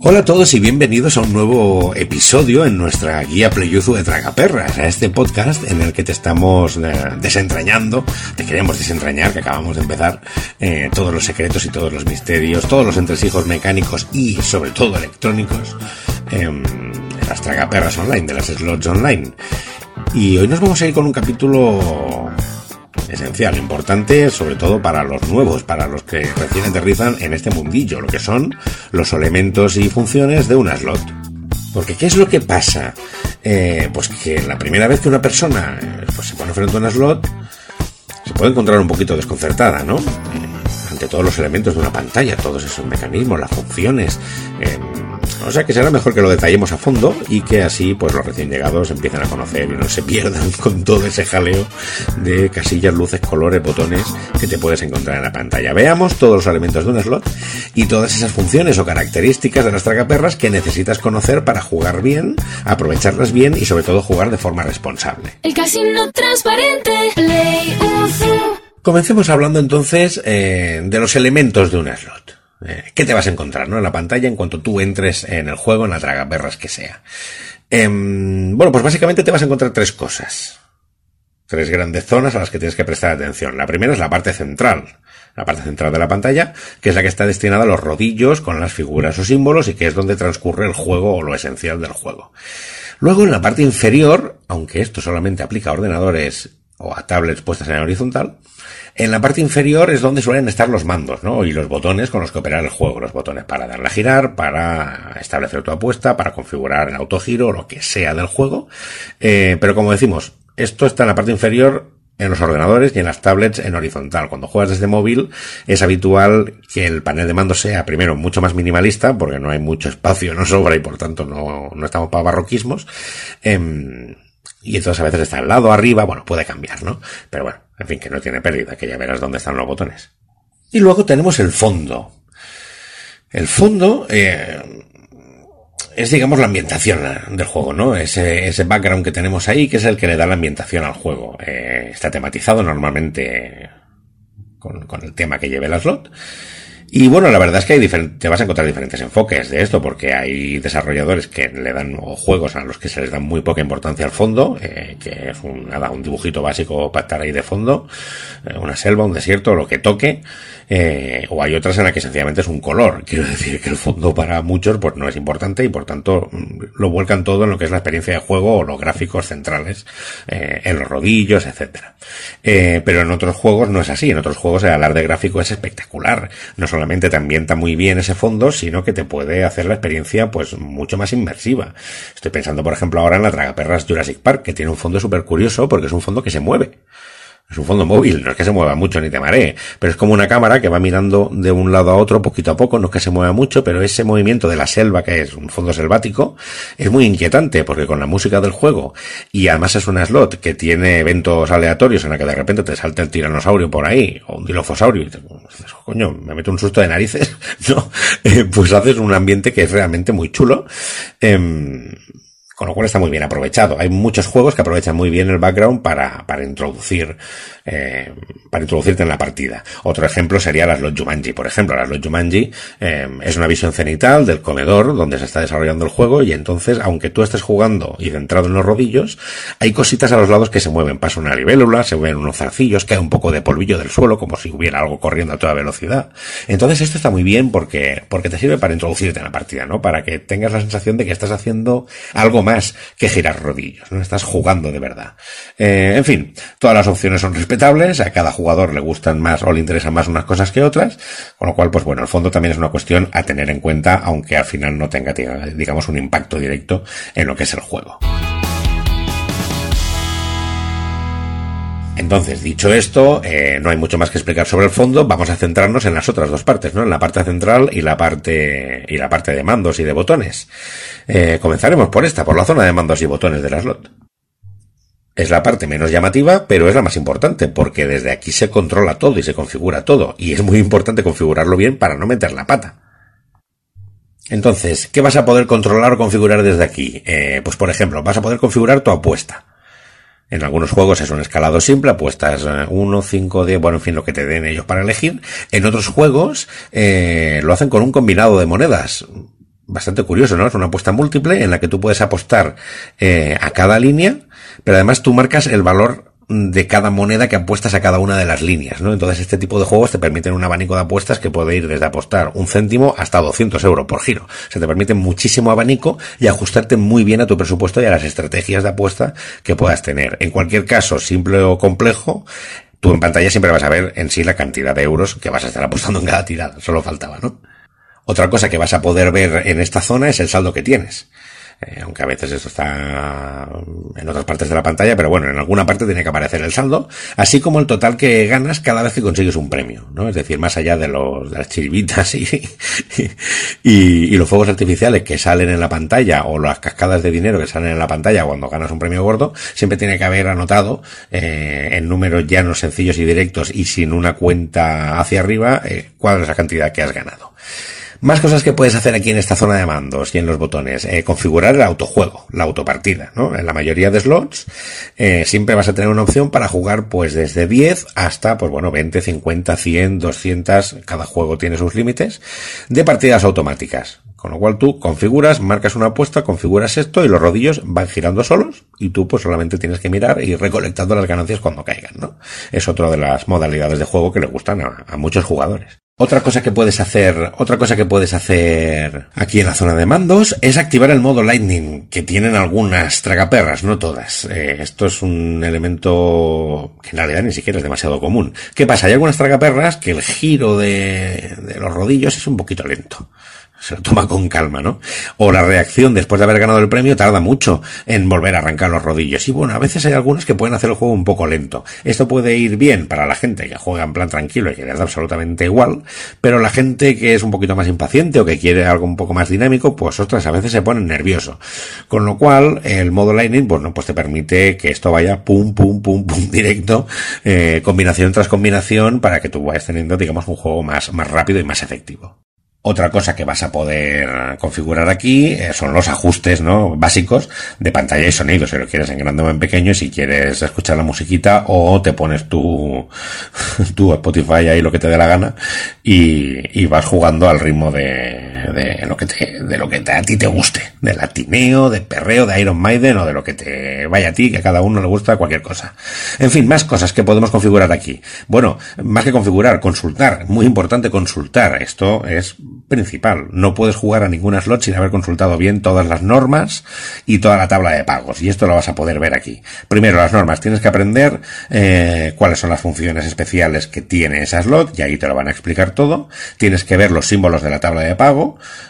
Hola a todos y bienvenidos a un nuevo episodio en nuestra guía Playuzu de Tragaperras, a este podcast en el que te estamos eh, desentrañando, te queremos desentrañar, que acabamos de empezar, eh, todos los secretos y todos los misterios, todos los entresijos mecánicos y sobre todo electrónicos em, de las Tragaperras online, de las slots online. Y hoy nos vamos a ir con un capítulo esencial, importante, sobre todo para los nuevos, para los que recién aterrizan en este mundillo, lo que son los elementos y funciones de una slot. Porque ¿qué es lo que pasa? Eh, pues que la primera vez que una persona eh, pues se pone frente a una slot, se puede encontrar un poquito desconcertada, ¿no? Eh, ante todos los elementos de una pantalla, todos esos mecanismos, las funciones, o sea que será mejor que lo detallemos a fondo y que así pues los recién llegados empiecen a conocer y no se pierdan con todo ese jaleo de casillas, luces, colores, botones que te puedes encontrar en la pantalla. Veamos todos los elementos de un slot y todas esas funciones o características de las tragaperras que necesitas conocer para jugar bien, aprovecharlas bien y sobre todo jugar de forma responsable. El casino transparente, Play Comencemos hablando entonces eh, de los elementos de un slot. Eh, ¿Qué te vas a encontrar ¿no? en la pantalla en cuanto tú entres en el juego, en la tragaperras que sea? Em, bueno, pues básicamente te vas a encontrar tres cosas. Tres grandes zonas a las que tienes que prestar atención. La primera es la parte central, la parte central de la pantalla, que es la que está destinada a los rodillos con las figuras o símbolos y que es donde transcurre el juego o lo esencial del juego. Luego en la parte inferior, aunque esto solamente aplica a ordenadores o a tablets puestas en horizontal, en la parte inferior es donde suelen estar los mandos, ¿no? Y los botones con los que operar el juego. Los botones para darle a girar, para establecer tu apuesta, para configurar el autogiro, lo que sea del juego. Eh, pero como decimos, esto está en la parte inferior en los ordenadores y en las tablets en horizontal. Cuando juegas desde móvil es habitual que el panel de mando sea primero mucho más minimalista porque no hay mucho espacio, no sobra y por tanto no, no estamos para barroquismos. Em, y entonces a veces está al lado, arriba, bueno, puede cambiar, ¿no? Pero bueno, en fin, que no tiene pérdida, que ya verás dónde están los botones. Y luego tenemos el fondo. El fondo eh, es, digamos, la ambientación del juego, ¿no? Ese, ese background que tenemos ahí, que es el que le da la ambientación al juego. Eh, está tematizado normalmente con, con, el tema que lleve la slot. Y bueno, la verdad es que hay te vas a encontrar diferentes enfoques de esto, porque hay desarrolladores que le dan, o juegos a los que se les da muy poca importancia al fondo, eh, que es un, nada, un dibujito básico para estar ahí de fondo, eh, una selva, un desierto, lo que toque, eh, o hay otras en las que sencillamente es un color. Quiero decir que el fondo para muchos pues no es importante y por tanto mm, lo vuelcan todo en lo que es la experiencia de juego o los gráficos centrales, eh, en los rodillos, etcétera. Eh, pero en otros juegos no es así. En otros juegos el alarde gráfico es espectacular. No solamente te ambienta muy bien ese fondo, sino que te puede hacer la experiencia pues mucho más inmersiva. Estoy pensando, por ejemplo, ahora en la Tragaperras Jurassic Park, que tiene un fondo súper curioso porque es un fondo que se mueve. Es un fondo móvil, no es que se mueva mucho ni te maree, pero es como una cámara que va mirando de un lado a otro poquito a poco, no es que se mueva mucho, pero ese movimiento de la selva, que es un fondo selvático, es muy inquietante, porque con la música del juego, y además es una slot que tiene eventos aleatorios en la que de repente te salta el tiranosaurio por ahí, o un dilofosaurio, y te, coño, me meto un susto de narices, no, eh, pues haces un ambiente que es realmente muy chulo. Eh, con lo cual está muy bien aprovechado. Hay muchos juegos que aprovechan muy bien el background para, para introducir, eh, para introducirte en la partida. Otro ejemplo sería las Lot Jumanji. Por ejemplo, las Lot Jumanji eh, es una visión cenital del comedor donde se está desarrollando el juego y entonces, aunque tú estés jugando y centrado en los rodillos, hay cositas a los lados que se mueven. Pasa una libélula, se ven unos zarcillos, cae un poco de polvillo del suelo como si hubiera algo corriendo a toda velocidad. Entonces esto está muy bien porque, porque te sirve para introducirte en la partida, ¿no? Para que tengas la sensación de que estás haciendo algo más que girar rodillos, no estás jugando de verdad. Eh, en fin, todas las opciones son respetables, a cada jugador le gustan más o le interesan más unas cosas que otras, con lo cual, pues bueno, el fondo también es una cuestión a tener en cuenta, aunque al final no tenga, digamos, un impacto directo en lo que es el juego. Entonces, dicho esto, eh, no hay mucho más que explicar sobre el fondo. Vamos a centrarnos en las otras dos partes, ¿no? En la parte central y la parte y la parte de mandos y de botones. Eh, comenzaremos por esta, por la zona de mandos y botones de la slot. Es la parte menos llamativa, pero es la más importante, porque desde aquí se controla todo y se configura todo, y es muy importante configurarlo bien para no meter la pata. Entonces, ¿qué vas a poder controlar o configurar desde aquí? Eh, pues por ejemplo, vas a poder configurar tu apuesta. En algunos juegos es un escalado simple, apuestas 1, 5, 10, bueno, en fin, lo que te den ellos para elegir. En otros juegos eh, lo hacen con un combinado de monedas. bastante curioso, ¿no? Es una apuesta múltiple en la que tú puedes apostar eh, a cada línea, pero además tú marcas el valor de cada moneda que apuestas a cada una de las líneas, ¿no? Entonces este tipo de juegos te permiten un abanico de apuestas que puede ir desde apostar un céntimo hasta 200 euros por giro. Se te permite muchísimo abanico y ajustarte muy bien a tu presupuesto y a las estrategias de apuesta que puedas tener. En cualquier caso, simple o complejo, tú en pantalla siempre vas a ver en sí la cantidad de euros que vas a estar apostando en cada tirada. Solo faltaba, ¿no? Otra cosa que vas a poder ver en esta zona es el saldo que tienes. Eh, aunque a veces esto está en otras partes de la pantalla, pero bueno, en alguna parte tiene que aparecer el saldo, así como el total que ganas cada vez que consigues un premio, ¿no? Es decir, más allá de los, de las y, y, y, los fuegos artificiales que salen en la pantalla o las cascadas de dinero que salen en la pantalla cuando ganas un premio gordo, siempre tiene que haber anotado eh, en números llanos, sencillos y directos y sin una cuenta hacia arriba eh, cuál es la cantidad que has ganado. Más cosas que puedes hacer aquí en esta zona de mandos y en los botones. Eh, configurar el autojuego, la autopartida, ¿no? En la mayoría de slots eh, siempre vas a tener una opción para jugar pues desde 10 hasta, pues bueno, 20, 50, 100, 200, cada juego tiene sus límites, de partidas automáticas. Con lo cual tú configuras, marcas una apuesta, configuras esto y los rodillos van girando solos y tú pues solamente tienes que mirar y recolectando las ganancias cuando caigan, ¿no? Es otra de las modalidades de juego que le gustan a muchos jugadores. Otra cosa que puedes hacer, otra cosa que puedes hacer aquí en la zona de mandos es activar el modo Lightning, que tienen algunas tragaperras, no todas. Eh, esto es un elemento que en realidad ni siquiera es demasiado común. ¿Qué pasa? Hay algunas tragaperras que el giro de, de los rodillos es un poquito lento se lo toma con calma, ¿no? O la reacción después de haber ganado el premio tarda mucho en volver a arrancar los rodillos. Y bueno, a veces hay algunas que pueden hacer el juego un poco lento. Esto puede ir bien para la gente que juega en plan tranquilo y que le da absolutamente igual, pero la gente que es un poquito más impaciente o que quiere algo un poco más dinámico, pues ostras, a veces se pone nervioso. Con lo cual, el modo Lightning, bueno, pues te permite que esto vaya pum, pum, pum, pum, directo, eh, combinación tras combinación, para que tú vayas teniendo, digamos, un juego más, más rápido y más efectivo. Otra cosa que vas a poder configurar aquí eh, son los ajustes ¿no? básicos de pantalla y sonido, si lo quieres en grande o en pequeño, si quieres escuchar la musiquita o te pones tu, tu Spotify ahí lo que te dé la gana y, y vas jugando al ritmo de, de, lo que te, de lo que a ti te guste, de latineo, de perreo, de Iron Maiden o de lo que te vaya a ti, que a cada uno le gusta cualquier cosa. En fin, más cosas que podemos configurar aquí. Bueno, más que configurar, consultar, muy importante consultar. Esto es principal. No puedes jugar a ningún slot sin haber consultado bien todas las normas y toda la tabla de pagos. Y esto lo vas a poder ver aquí. Primero, las normas. Tienes que aprender eh, cuáles son las funciones especiales que tiene esa slot y ahí te lo van a explicar todo. Tienes que ver los símbolos de la tabla de pago.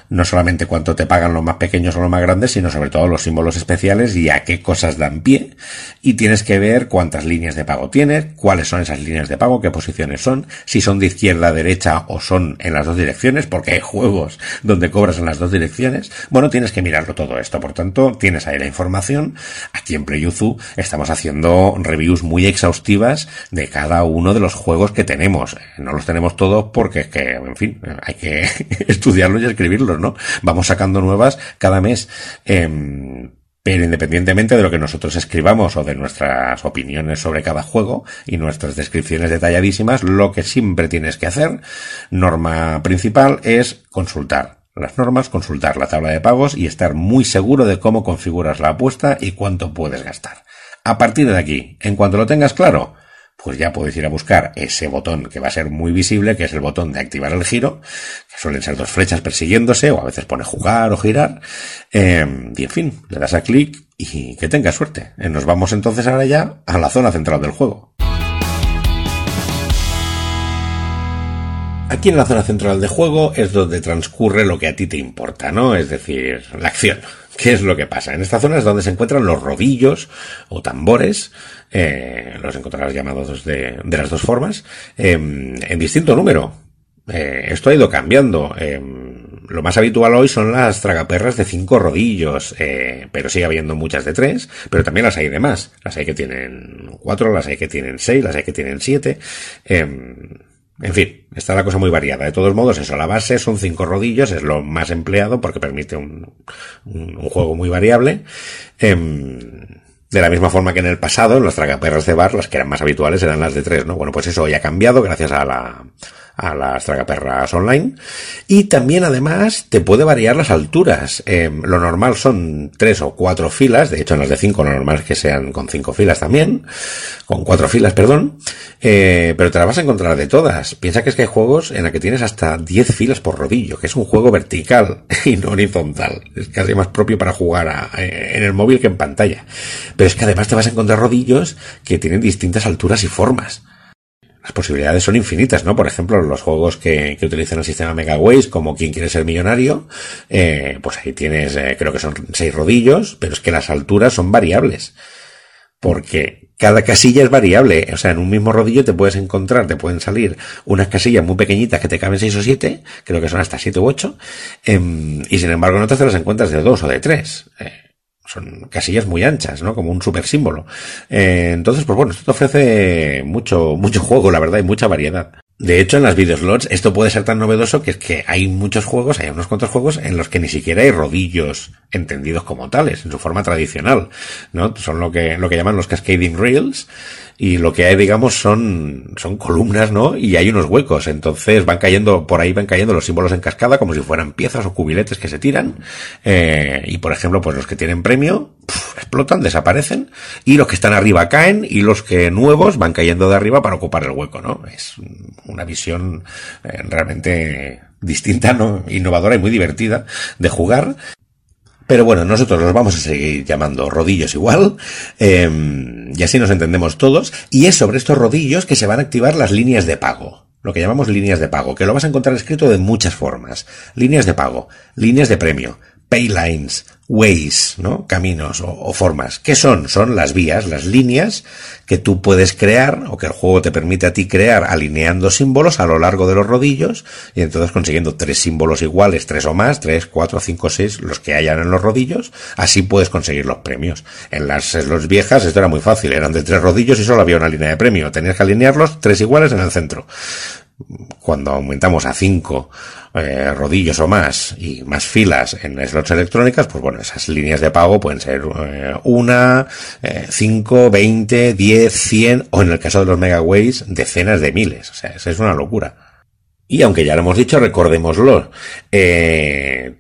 No solamente cuánto te pagan los más pequeños o los más grandes, sino sobre todo los símbolos especiales y a qué cosas dan pie. Y tienes que ver cuántas líneas de pago tienes, cuáles son esas líneas de pago, qué posiciones son, si son de izquierda a derecha o son en las dos direcciones, porque hay juegos donde cobras en las dos direcciones. Bueno, tienes que mirarlo todo esto. Por tanto, tienes ahí la información. Aquí en PlayUzu estamos haciendo reviews muy exhaustivas de cada uno de los juegos que tenemos. No los tenemos todos porque es que, en fin, hay que estudiarlos y escribirlos, ¿no? Vamos sacando nuevas cada mes. Eh, pero independientemente de lo que nosotros escribamos o de nuestras opiniones sobre cada juego y nuestras descripciones detalladísimas, lo que siempre tienes que hacer, norma principal, es consultar las normas, consultar la tabla de pagos y estar muy seguro de cómo configuras la apuesta y cuánto puedes gastar. A partir de aquí, en cuanto lo tengas claro, pues ya puedes ir a buscar ese botón que va a ser muy visible, que es el botón de activar el giro, que suelen ser dos flechas persiguiéndose, o a veces pone jugar o girar, eh, y en fin, le das a clic y que tengas suerte. Eh, nos vamos entonces ahora ya a la zona central del juego. Aquí en la zona central de juego es donde transcurre lo que a ti te importa, ¿no? Es decir, la acción. ¿Qué es lo que pasa? En esta zona es donde se encuentran los rodillos o tambores, eh, los encontrarás llamados de, de las dos formas, eh, en distinto número. Eh, esto ha ido cambiando. lo más habitual hoy son las tragaperras de cinco rodillos, pero sigue habiendo muchas de tres, pero también las hay de más. Las hay que tienen cuatro, las hay que tienen seis, las hay que tienen siete. En fin, está la cosa muy variada. De todos modos, eso, la base son cinco rodillos, es lo más empleado porque permite un, un, juego muy variable. Eh, de la misma forma que en el pasado, en los tragaperras de bar, las que eran más habituales eran las de tres, ¿no? Bueno, pues eso hoy ha cambiado gracias a la, a las tragaperras online. Y también además te puede variar las alturas. Eh, lo normal son tres o cuatro filas, de hecho en las de cinco lo normal es que sean con cinco filas también, con cuatro filas, perdón, eh, pero te las vas a encontrar de todas. Piensa que es que hay juegos en la que tienes hasta diez filas por rodillo, que es un juego vertical y no horizontal. Es casi más propio para jugar en el móvil que en pantalla. Pero es que además te vas a encontrar rodillos que tienen distintas alturas y formas las posibilidades son infinitas, ¿no? Por ejemplo, los juegos que, utilizan el sistema Megaways, como Quien quiere ser millonario, eh, pues ahí tienes, eh, creo que son seis rodillos, pero es que las alturas son variables. Porque cada casilla es variable. O sea, en un mismo rodillo te puedes encontrar, te pueden salir unas casillas muy pequeñitas que te caben seis o siete, creo que son hasta siete u ocho, em, y sin embargo en otras te las encuentras de dos o de tres. Eh, son casillas muy anchas, ¿no? Como un super símbolo. Eh, entonces, pues bueno, esto te ofrece mucho, mucho juego, la verdad, y mucha variedad. De hecho, en las videoslots esto puede ser tan novedoso que es que hay muchos juegos, hay unos cuantos juegos en los que ni siquiera hay rodillos entendidos como tales, en su forma tradicional, ¿no? Son lo que, lo que llaman los cascading rails, y lo que hay, digamos, son, son columnas, ¿no? Y hay unos huecos, entonces van cayendo, por ahí van cayendo los símbolos en cascada como si fueran piezas o cubiletes que se tiran, eh, y por ejemplo, pues los que tienen premio, explotan, desaparecen, y los que están arriba caen, y los que nuevos van cayendo de arriba para ocupar el hueco, ¿no? Es una visión eh, realmente distinta, ¿no? innovadora y muy divertida de jugar. Pero bueno, nosotros los vamos a seguir llamando rodillos igual, em, y así nos entendemos todos, y es sobre estos rodillos que se van a activar las líneas de pago lo que llamamos líneas de pago, que lo vas a encontrar escrito de muchas formas. Líneas de pago, líneas de premio, paylines, ways, ¿no? Caminos o, formas. ¿Qué son? Son las vías, las líneas que tú puedes crear o que el juego te permite a ti crear alineando símbolos a lo largo de los rodillos y entonces consiguiendo tres símbolos iguales, tres o más, tres, cuatro, cinco, seis, los que hayan en los rodillos, así puedes conseguir los premios. En las slots viejas esto era muy fácil, eran de tres rodillos y solo había una línea de premio. Tenías que alinearlos tres iguales en el centro cuando aumentamos a cinco eh, rodillos o más y más filas en slots electrónicas, pues bueno, esas líneas de pago pueden ser eh, una, eh, cinco, veinte, diez, cien o en el caso de los megaways decenas de miles. O sea, eso es una locura. Y aunque ya lo hemos dicho, recordémoslo,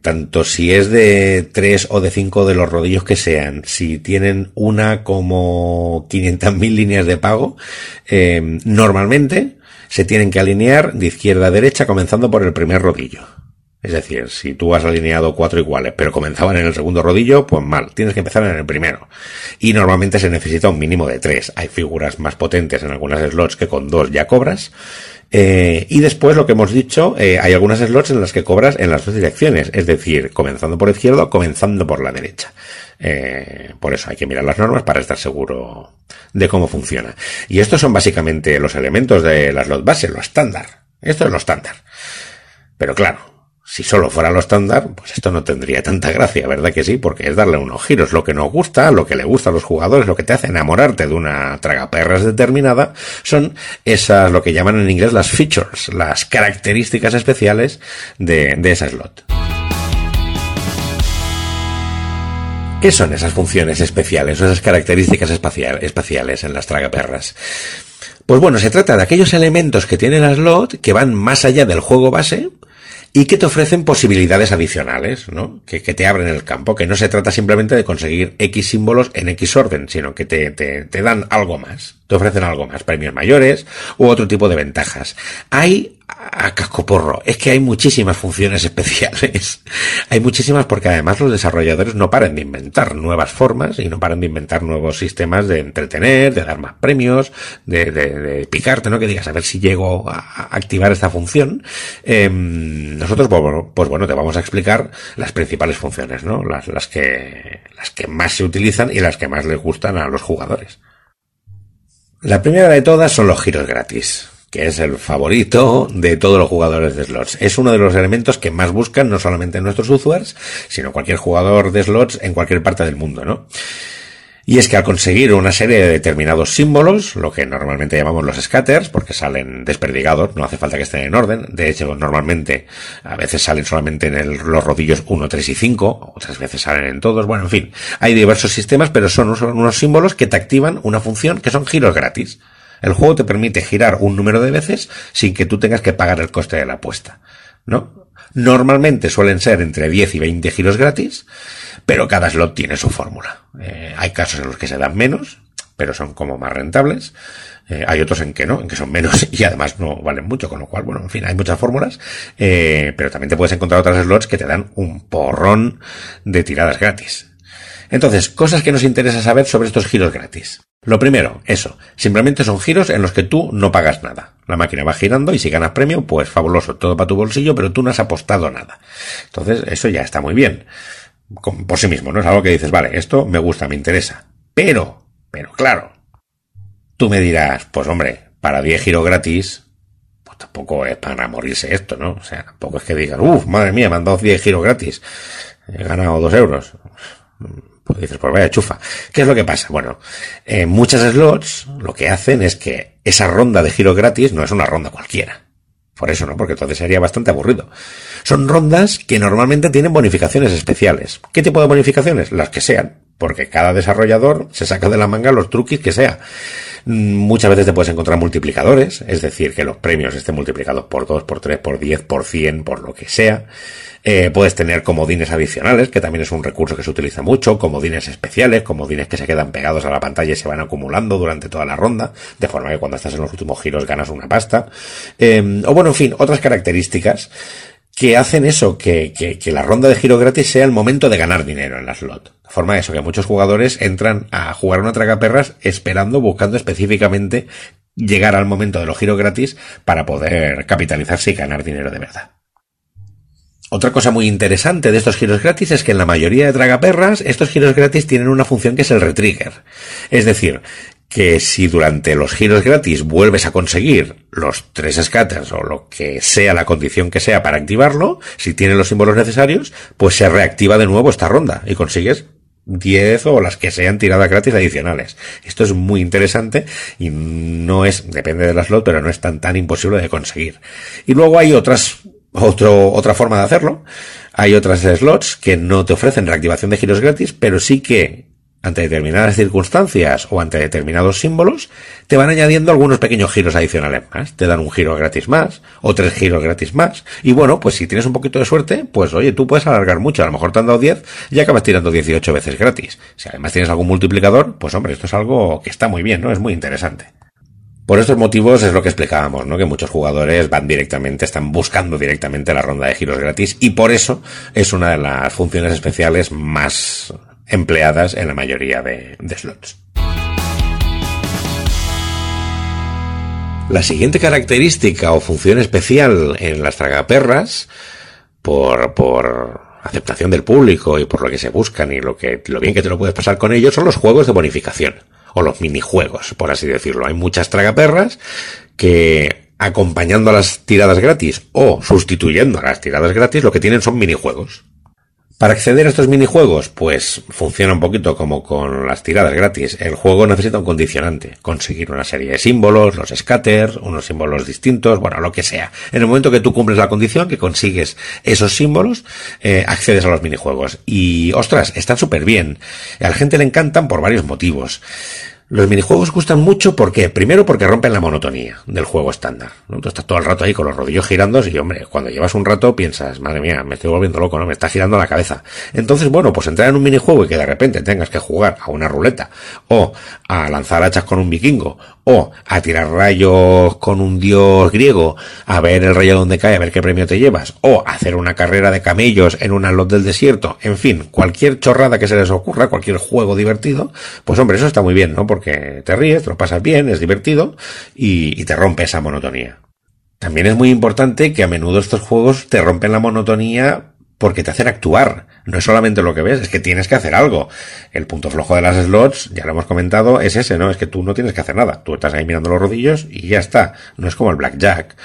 tanto si es de tres o de cinco de los rodillos que sean, si tienen una como 500.000 líneas de pago, normalmente se tienen que alinear de izquierda a derecha comenzando por el primer rodillo. Es decir, si tú has alineado cuatro iguales, pero comenzaban en el segundo rodillo, pues mal, tienes que empezar en el primero. Y normalmente se necesita un mínimo de tres. Hay figuras más potentes en algunas slots que con dos ya cobras. Eh, y después lo que hemos dicho, eh, hay algunas slots en las que cobras en las dos direcciones, es decir, comenzando por izquierda comenzando por la derecha. Eh, por eso hay que mirar las normas para estar seguro de cómo funciona. Y estos son básicamente los elementos de la slot base, lo estándar. Esto es lo estándar. Pero claro, si solo fuera lo estándar, pues esto no tendría tanta gracia, ¿verdad que sí? Porque es darle unos giros. Lo que nos gusta, lo que le gusta a los jugadores, lo que te hace enamorarte de una tragaperras determinada, son esas, lo que llaman en inglés las features, las características especiales de, de esa slot. ¿Qué son esas funciones especiales o esas características espaciales en las tragaperras? Pues bueno, se trata de aquellos elementos que tiene la slot que van más allá del juego base y que te ofrecen posibilidades adicionales, ¿no? Que, te abren el campo, que no se trata simplemente de conseguir X símbolos en X orden, sino que te, te, te dan algo más, te ofrecen algo más, premios mayores u otro tipo de ventajas. Hay a cascoporro. Es que hay muchísimas funciones especiales. hay muchísimas porque además los desarrolladores no paran de inventar nuevas formas y no paran de inventar nuevos sistemas de entretener, de dar más premios, de, de, picarte, ¿no? Que digas, a ver si llego a activar esta función. Em, nosotros, pues, pues bueno, te vamos a explicar las principales funciones, ¿no? Las, las que, las que más se utilizan y las que más les gustan a los jugadores. La primera de todas son los giros gratis que es el favorito de todos los jugadores de slots. Es uno de los elementos que más buscan no solamente nuestros usuarios, sino cualquier jugador de slots en cualquier parte del mundo, ¿no? Y es que al conseguir una serie de determinados símbolos, lo que normalmente llamamos los scatters, porque salen desperdigados, no hace falta que estén en orden, de hecho normalmente a veces salen solamente en los rodillos 1, 3 y 5, otras veces salen en todos, bueno, en fin, hay diversos sistemas, pero son unos símbolos que te activan una función que son giros gratis. El juego te permite girar un número de veces sin que tú tengas que pagar el coste de la apuesta, ¿no? Normalmente suelen ser entre 10 y 20 giros gratis, pero cada slot tiene su fórmula. Eh, hay casos en los que se dan menos, pero son como más rentables. Eh, hay otros en que no, en que son menos y además no valen mucho, con lo cual, bueno, en fin, hay muchas fórmulas, eh, pero también te puedes encontrar otras slots que te dan un porrón de tiradas gratis. Entonces, cosas que nos interesa saber sobre estos giros gratis. Lo primero, eso, simplemente son giros en los que tú no pagas nada. La máquina va girando y si ganas premio, pues fabuloso, todo para tu bolsillo, pero tú no has apostado nada. Entonces, eso ya está muy bien. Por sí mismo, ¿no? Es algo que dices, vale, esto me gusta, me interesa. Pero, pero claro, tú me dirás, pues hombre, para 10 giros gratis, pues tampoco es para morirse esto, ¿no? O sea, tampoco es que digas, uff, madre mía, me han dado 10 giros gratis, he ganado 2 euros. Pues dices, pues vaya chufa. ¿Qué es lo que pasa? Bueno, en muchas slots lo que hacen es que esa ronda de giro gratis no es una ronda cualquiera. Por eso, ¿no? Porque entonces sería bastante aburrido. Son rondas que normalmente tienen bonificaciones especiales. ¿Qué tipo de bonificaciones? Las que sean. Porque cada desarrollador se saca de la manga los truquis que sea. Muchas veces te puedes encontrar multiplicadores, es decir, que los premios estén multiplicados por 2, por 3, por 10, por 100, por lo que sea. Eh, puedes tener comodines adicionales, que también es un recurso que se utiliza mucho, comodines especiales, comodines que se quedan pegados a la pantalla y se van acumulando durante toda la ronda, de forma que cuando estás en los últimos giros ganas una pasta. Eh, o bueno, en fin, otras características que hacen eso, que, que, la ronda de giro gratis sea el momento de ganar dinero en la slot. De forma eso, que muchos jugadores entran a jugar una tragaperras esperando, buscando específicamente llegar al momento de los giros gratis para poder capitalizarse y ganar dinero de verdad. Otra cosa muy interesante de estos giros gratis es que en la mayoría de tragaperras estos giros gratis tienen una función que es el retrigger. Es decir, que si durante los giros gratis vuelves a conseguir los tres scatters o lo que sea la condición que sea para activarlo, si tiene los símbolos necesarios, pues se reactiva de nuevo esta ronda y consigues 10 o las que sean tiradas gratis adicionales. Esto es muy interesante y no es, depende de la slot, pero no es tan tan imposible de conseguir. Y luego hay otras, otro, otra forma de hacerlo. Hay otras slots que no te ofrecen reactivación de giros gratis, pero sí que ante determinadas circunstancias o ante determinados símbolos, te van añadiendo algunos pequeños giros adicionales más. Te dan un giro gratis más, o tres giros gratis más. Y bueno, pues si tienes un poquito de suerte, pues oye, tú puedes alargar mucho. A lo mejor te han dado 10 y acabas tirando 18 veces gratis. Si además tienes algún multiplicador, pues hombre, esto es algo que está muy bien, ¿no? Es muy interesante. Por estos motivos es lo que explicábamos, ¿no? Que muchos jugadores van directamente, están buscando directamente la ronda de giros gratis y por eso es una de las funciones especiales más empleadas en la mayoría de, slots. La siguiente característica o función especial en las tragaperras, por, por aceptación del público y por lo que se buscan y lo que, lo bien que te lo puedes pasar con ellos, son los juegos de bonificación. O los minijuegos, por así decirlo. Hay muchas tragaperras que acompañando a las tiradas gratis o sustituyendo a las tiradas gratis, lo que tienen son minijuegos. Para acceder a estos minijuegos, pues funciona un poquito como con las tiradas gratis. El juego necesita un condicionante, conseguir una serie de símbolos, los scatters, unos símbolos distintos, bueno, lo que sea. En el momento que tú cumples la condición, que consigues esos símbolos, eh, accedes a los minijuegos. Y, ostras, están súper bien. A la gente le encantan por varios motivos. Los minijuegos gustan mucho porque, primero porque rompen la monotonía del juego estándar. ¿no? Tú estás todo el rato ahí con los rodillos girando y, hombre, cuando llevas un rato piensas, madre mía, me estoy volviendo loco, ¿no? Me está girando la cabeza. Entonces, bueno, pues entrar en un minijuego y que de repente tengas que jugar a una ruleta, o a lanzar hachas con un vikingo, o a tirar rayos con un dios griego, a ver el rayo donde cae, a ver qué premio te llevas, o hacer una carrera de camellos en una lot del desierto, en fin, cualquier chorrada que se les ocurra, cualquier juego divertido, pues hombre, eso está muy bien, ¿no? Te ríes, te lo pasas bien, es divertido y, y te rompe esa monotonía. También es muy importante que a menudo estos juegos te rompen la monotonía porque te hacen actuar. No es solamente lo que ves, es que tienes que hacer algo. El punto flojo de las slots, ya lo hemos comentado, es ese, ¿no? Es que tú no tienes que hacer nada. Tú estás ahí mirando los rodillos y ya está. No es como el blackjack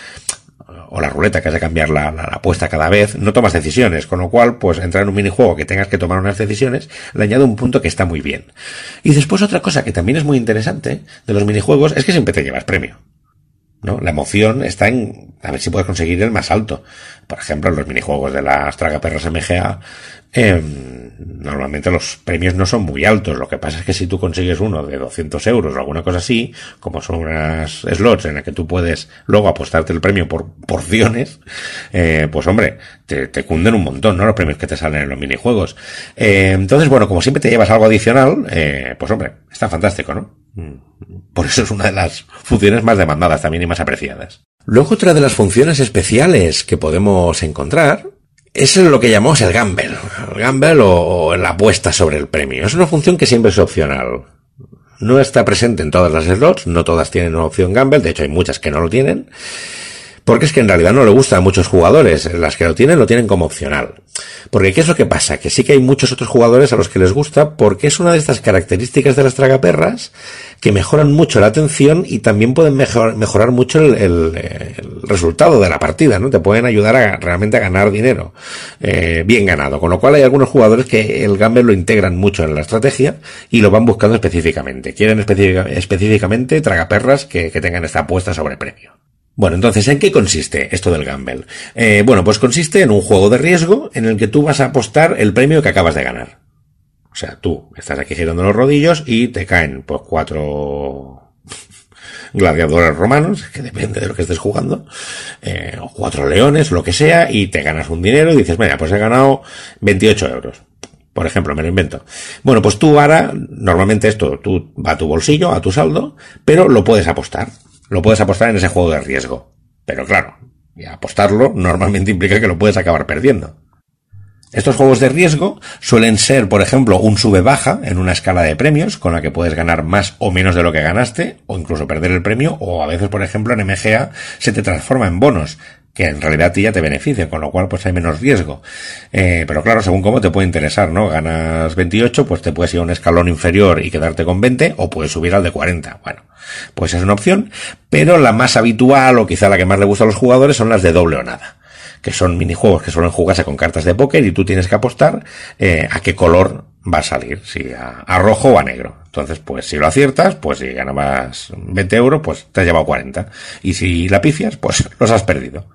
o la ruleta que has de cambiar la, la, la, apuesta cada vez, no tomas decisiones, con lo cual, pues entrar en un minijuego que tengas que tomar unas decisiones, le añade un punto que está muy bien. Y después otra cosa que también es muy interesante de los minijuegos es que siempre te llevas premio. ¿no? La emoción está en a ver si puedes conseguir el más alto. Por ejemplo, en los minijuegos de las tragaperras MGA, eh, normalmente los premios no son muy altos. Lo que pasa es que si tú consigues uno de 200 euros o alguna cosa así, como son unas slots en las que tú puedes luego apostarte el premio por porciones, eh, pues hombre, te, cunden un montón, ¿no? Los premios que te salen en los minijuegos. Eh, entonces, bueno, como siempre te llevas algo adicional, eh, pues hombre, está fantástico, ¿no? Por eso es una de las funciones más demandadas también y más apreciadas. Luego otra de las funciones especiales que podemos encontrar es lo que llamamos el gamble. El gamble o, o la apuesta sobre el premio. Es una función que siempre es opcional. No está presente en todas las slots, no todas tienen una opción gamble, de hecho hay muchas que no lo tienen. Porque es que en realidad no le gusta a muchos jugadores. Las que lo tienen lo tienen como opcional. Porque ¿qué es lo que pasa? Que sí que hay muchos otros jugadores a los que les gusta porque es una de estas características de las tragaperras que mejoran mucho la atención y también pueden mejor, mejorar mucho el, resultado de la partida, ¿no? Te pueden ayudar a realmente a ganar dinero. Eh, bien ganado. Con lo cual hay algunos jugadores que el gamble lo integran mucho en la estrategia y lo van buscando específicamente. Quieren específica, específicamente tragaperras que, que tengan esta apuesta sobre premio. Bueno, entonces, ¿en qué consiste esto del gamble? Eh, bueno, pues consiste en un juego de riesgo en el que tú vas a apostar el premio que acabas de ganar. O sea, tú estás aquí girando los rodillos y te caen, pues, cuatro gladiadores romanos, que depende de lo que estés jugando, eh, o cuatro leones, lo que sea, y te ganas un dinero y dices, mira, pues he ganado 28 euros. Por ejemplo, me lo invento. Bueno, pues tú ahora, normalmente esto, tú va a tu bolsillo, a tu saldo, pero lo puedes apostar lo puedes apostar en ese juego de riesgo. Pero claro, apostarlo normalmente implica que lo puedes acabar perdiendo. Estos juegos de riesgo suelen ser, por ejemplo, un sube-baja en una escala de premios con la que puedes ganar más o menos de lo que ganaste, o incluso perder el premio, o a veces, por ejemplo, en MGA se te transforma en bonos, que en realidad a ti ya te beneficia, con lo cual pues hay menos riesgo. Eh, pero claro, según cómo te puede interesar, ¿no? Ganas 28, pues te puedes ir a un escalón inferior y quedarte con 20, o puedes subir al de 40. Bueno, pues es una opción, pero la más habitual, o quizá la que más le gusta a los jugadores, son las de doble o nada que son minijuegos que suelen jugarse con cartas de póker y tú tienes que apostar eh, a qué color va a salir, si a, rojo o a negro. Entonces, pues si lo aciertas, pues si ganabas 20 euros, pues te has llevado 40. Y si la pifias, pues los has perdido.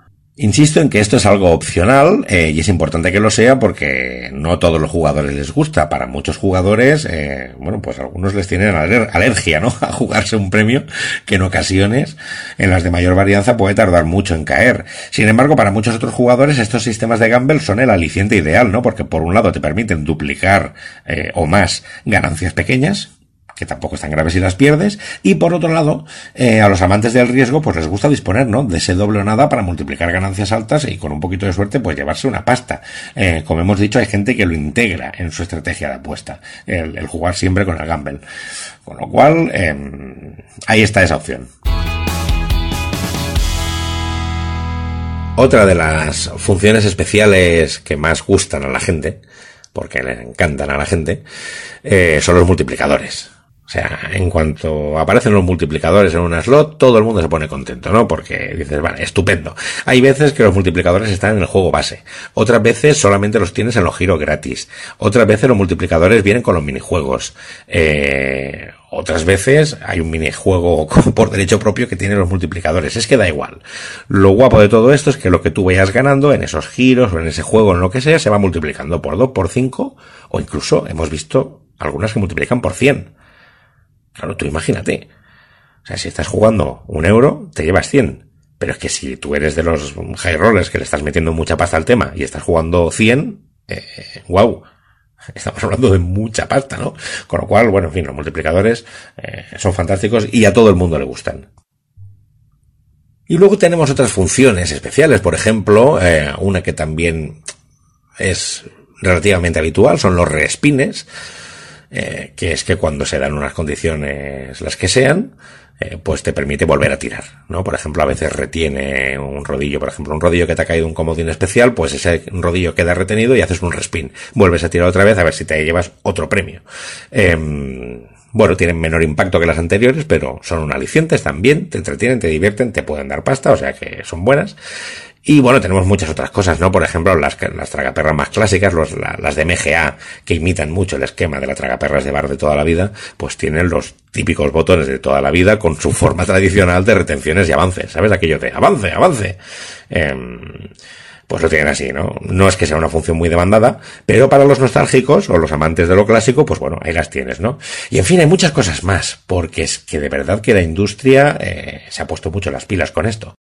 Insisto en que esto es algo opcional eh, y es importante que lo sea porque no a todos los jugadores les gusta. Para muchos jugadores, eh, bueno, pues algunos les tienen aler alergia, ¿no? A jugarse un premio que en ocasiones, en las de mayor varianza, puede tardar mucho en caer. Sin embargo, para muchos otros jugadores, estos sistemas de gamble son el aliciente ideal, ¿no? Porque por un lado te permiten duplicar eh, o más ganancias pequeñas, que tampoco están graves si las pierdes, y por otro lado, eh, a los amantes del riesgo, pues les gusta disponer, ¿no? De ese doble o nada para multiplicar ganancias altas y con un poquito de suerte, pues llevarse una pasta. Eh, como hemos dicho, hay gente que lo integra en su estrategia de apuesta, el, jugar siempre con el gamble. Con lo cual, eh, ahí está esa opción. Otra de las funciones especiales que más gustan a la gente, porque le encantan a la gente, eh, son los multiplicadores. O sea, en cuanto aparecen los multiplicadores en una slot, todo el mundo se pone contento, ¿no? Porque dices, vale, estupendo. Hay veces que los multiplicadores están en el juego base. Otras veces solamente los tienes en los giros gratis. Otras veces los multiplicadores vienen con los minijuegos. Eh, otras veces hay un minijuego por derecho propio que tiene los multiplicadores. Es que da igual. Lo guapo de todo esto es que lo que tú vayas ganando en esos giros o en ese juego, en lo que sea, se va multiplicando por 2, por 5 o incluso hemos visto algunas que multiplican por 100. Claro, tú imagínate. O sea, si estás jugando un euro, te llevas 100. Pero es que si tú eres de los high rollers que le estás metiendo mucha pasta al tema y estás jugando 100, eh, wow. Estamos hablando de mucha pasta, ¿no? Con lo cual, bueno, en fin, los multiplicadores eh, son fantásticos y a todo el mundo le gustan. Y luego tenemos otras funciones especiales, por ejemplo, eh, una que también es relativamente habitual, son los respines eh, que es que cuando se dan unas condiciones las que sean, eh, pues te permite volver a tirar, ¿no? Por ejemplo, a veces retiene un rodillo, por ejemplo, un rodillo que te ha caído un comodín especial, pues ese rodillo queda retenido y haces un respin. Vuelves a tirar otra vez a ver si te llevas otro premio. Eh, bueno, tienen menor impacto que las anteriores, pero son un aliciente, están bien, te entretienen, te divierten, te pueden dar pasta, o sea que son buenas. Y bueno, tenemos muchas otras cosas, ¿no? Por ejemplo, las, las tragaperras más clásicas, los, la, las de MGA, que imitan mucho el esquema de las tragaperras de bar de toda la vida, pues tienen los típicos botones de toda la vida con su forma tradicional de retenciones y avances, ¿sabes? Aquello de avance, avance. Eh, pues lo tienen así, ¿no? No es que sea una función muy demandada, pero para los nostálgicos o los amantes de lo clásico, pues bueno, ahí las tienes, ¿no? Y en fin, hay muchas cosas más, porque es que de verdad que la industria eh, se ha puesto mucho las pilas con esto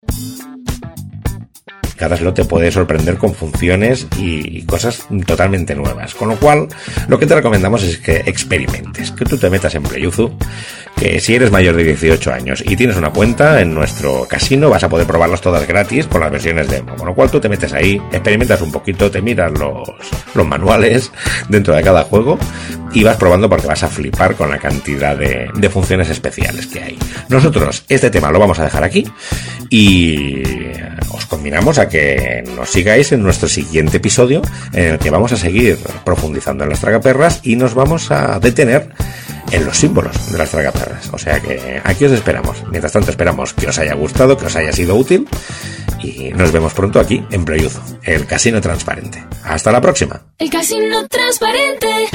cada slot te puede sorprender con funciones y cosas totalmente nuevas. Con lo cual, lo que te recomendamos es que experimentes, que tú te metas en Playuzu, que si eres mayor de 18 años y tienes una cuenta en nuestro casino, vas a poder probarlas todas gratis con las versiones demo. Con lo cual tú te metes ahí, experimentas un poquito, te miras los, los manuales dentro de cada juego y vas probando porque vas a flipar con la cantidad de, de funciones especiales que hay. Nosotros este tema lo vamos a dejar aquí y os combinamos a que nos sigáis en nuestro siguiente episodio en el que vamos a seguir profundizando en las tragaperras y nos vamos a detener en los símbolos de las tragaperras. O sea que aquí os esperamos. Mientras tanto esperamos que os haya gustado, que os haya sido útil y nos vemos pronto aquí en Playuzo, el casino transparente. Hasta la próxima. El casino transparente.